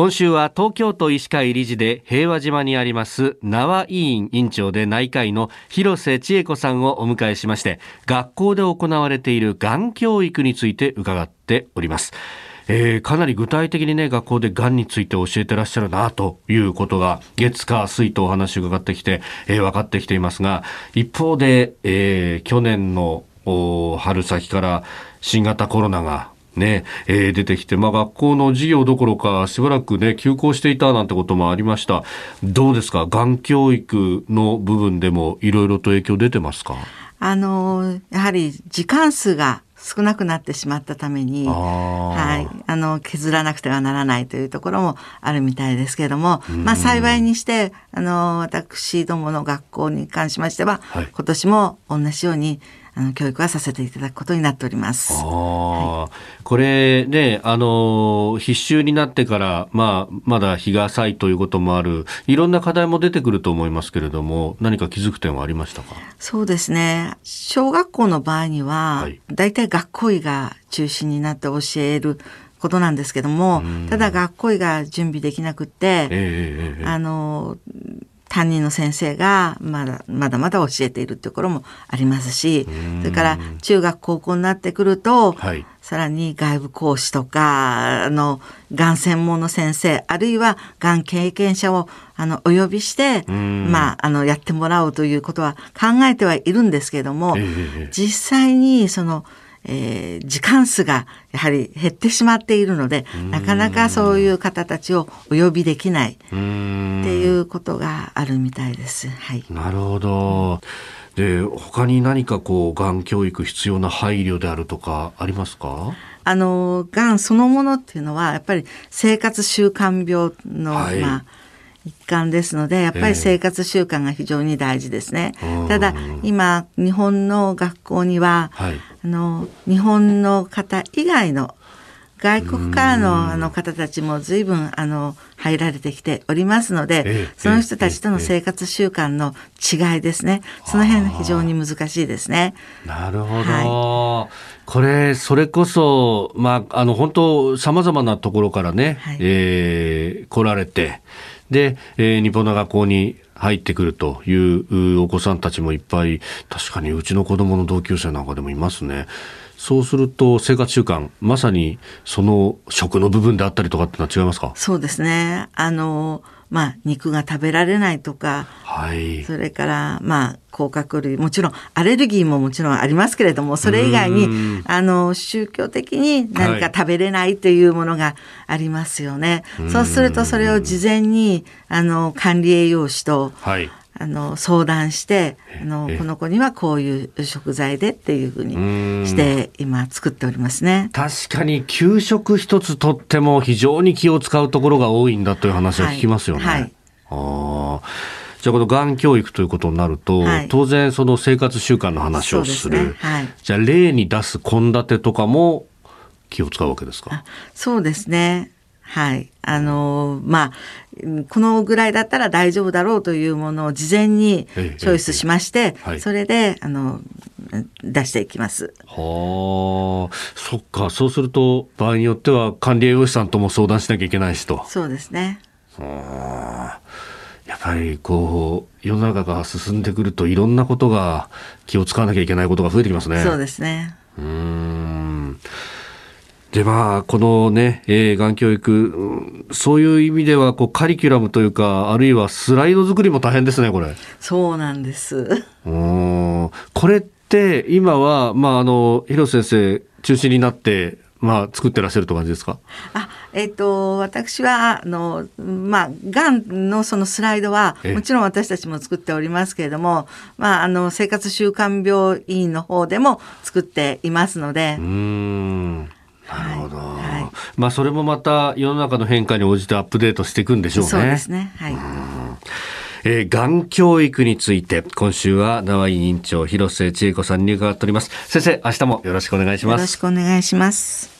今週は東京都医師会理事で平和島にあります縄委員委員長で内科医の広瀬千恵子さんをお迎えしまして学校で行われているがん教育について伺っております。えー、かなり具体的にね、学校でがんについて教えてらっしゃるな、ということが、月火水とお話を伺ってきて、えー、分かってきていますが、一方で、えー、去年の春先から新型コロナがね、えー、出てきて、まあ、学校の授業どころかしばらくね、休校していたなんてこともありました。どうですか？がん教育の部分でもいろいろと影響出てますか？あの、やはり時間数が少なくなってしまったために、はい、あの削らなくてはならないというところもあるみたいですけれども、まあ幸いにしてあの私どもの学校に関しましては、はい、今年も同じようにあの教育はさせていただくことになっております。はい、これね、あの必修になってから、まあ、まだ日が浅いということもある、いろんな課題も出てくると思いますけれども、何か気づく点はありましたか？そうですね。小学校の場合には、大、体、学校医が中心になって教えることなんですけども、ただ学校医が準備できなくて、えー、あの担任の先生がまだまだまだ教えているところもありますしそれから中学高校になってくると、はい、さらに外部講師とかあのがん専門の先生あるいはがん経験者をあのお呼びして、まあ、あのやってもらうということは考えてはいるんですけれども、えー、実際にそのえー、時間数がやはり減ってしまっているのでなかなかそういう方たちをお呼びできないっていうことがあるみたいです。はい、なるほど。で他に何かこうがん教育必要な配慮であるとかありますか？あのがんそのものっていうのはやっぱり生活習慣病の、はい、まあ一環ですのでやっぱり生活習慣が非常に大事ですね。えー、ただ今日本の学校には、はい、あの日本の方以外の外国からのあの方たちも随分あの入られてきておりますので、えその人たちとの生活習慣の違いですね、その辺非常に難しいですね。なるほど、はい、これそれこそまああの本当さまざまなところからね、はい、えー、来られて。で、えー、日本の学校に入ってくるというお子さんたちもいっぱい、確かにうちの子供の同級生なんかでもいますね。そうすると生活習慣、まさにその食の部分であったりとかってのは違いますか？そうですね。あの、まあ、肉が食べられないとか、はい、それから、まあ、甲殻類、もちろんアレルギーももちろんありますけれども、それ以外に、あの、宗教的に何か食べれないというものがありますよね。はい、そうすると、それを事前に、あの、管理栄養士と、はい。あの相談してあのこの子にはこういう食材でっていうふうにして今作っておりますね。確かに給食一つとっても非常に気を使うところが多いんだという話は聞きますよね。はい、はい、あじゃあこのがん教育ということになると、はい、当然その生活習慣の話をする、ねはい、じゃあ例に出す献立とかも気を使うわけですか？そうですねはい。あのまあ、このぐらいだったら大丈夫だろうというものを事前にチョイスしまして、それで、あの、出していきます。はあ、そっか。そうすると、場合によっては管理栄養士さんとも相談しなきゃいけないしと。そうですね。はあ。やっぱりこう世の中が進んでくるといろんなことが気を使わなきゃいけないことが増えてきますね。そうですね。うん。でまあこのね、えー、がん教育、うん、そういう意味ではこうカリキュラムというかあるいはスライド作りも大変ですねこれ。そうなんです。うんこれって今はまああの広瀬先生中心になってまあ作ってらっしゃると感じですか？あ、えっ、ー、と私はあのまあがんのそのスライドはもちろん私たちも作っておりますけれども、まああの生活習慣病委員の方でも作っていますので。うん。なるほど、はい、まあそれもまた世の中の変化に応じてアップデートしていくんでしょうね。そうですね。はい。えー、がん教育について今週は縄委員長広瀬千恵子さんに伺っております先生明日もよろしくお願いしますよろしくお願いします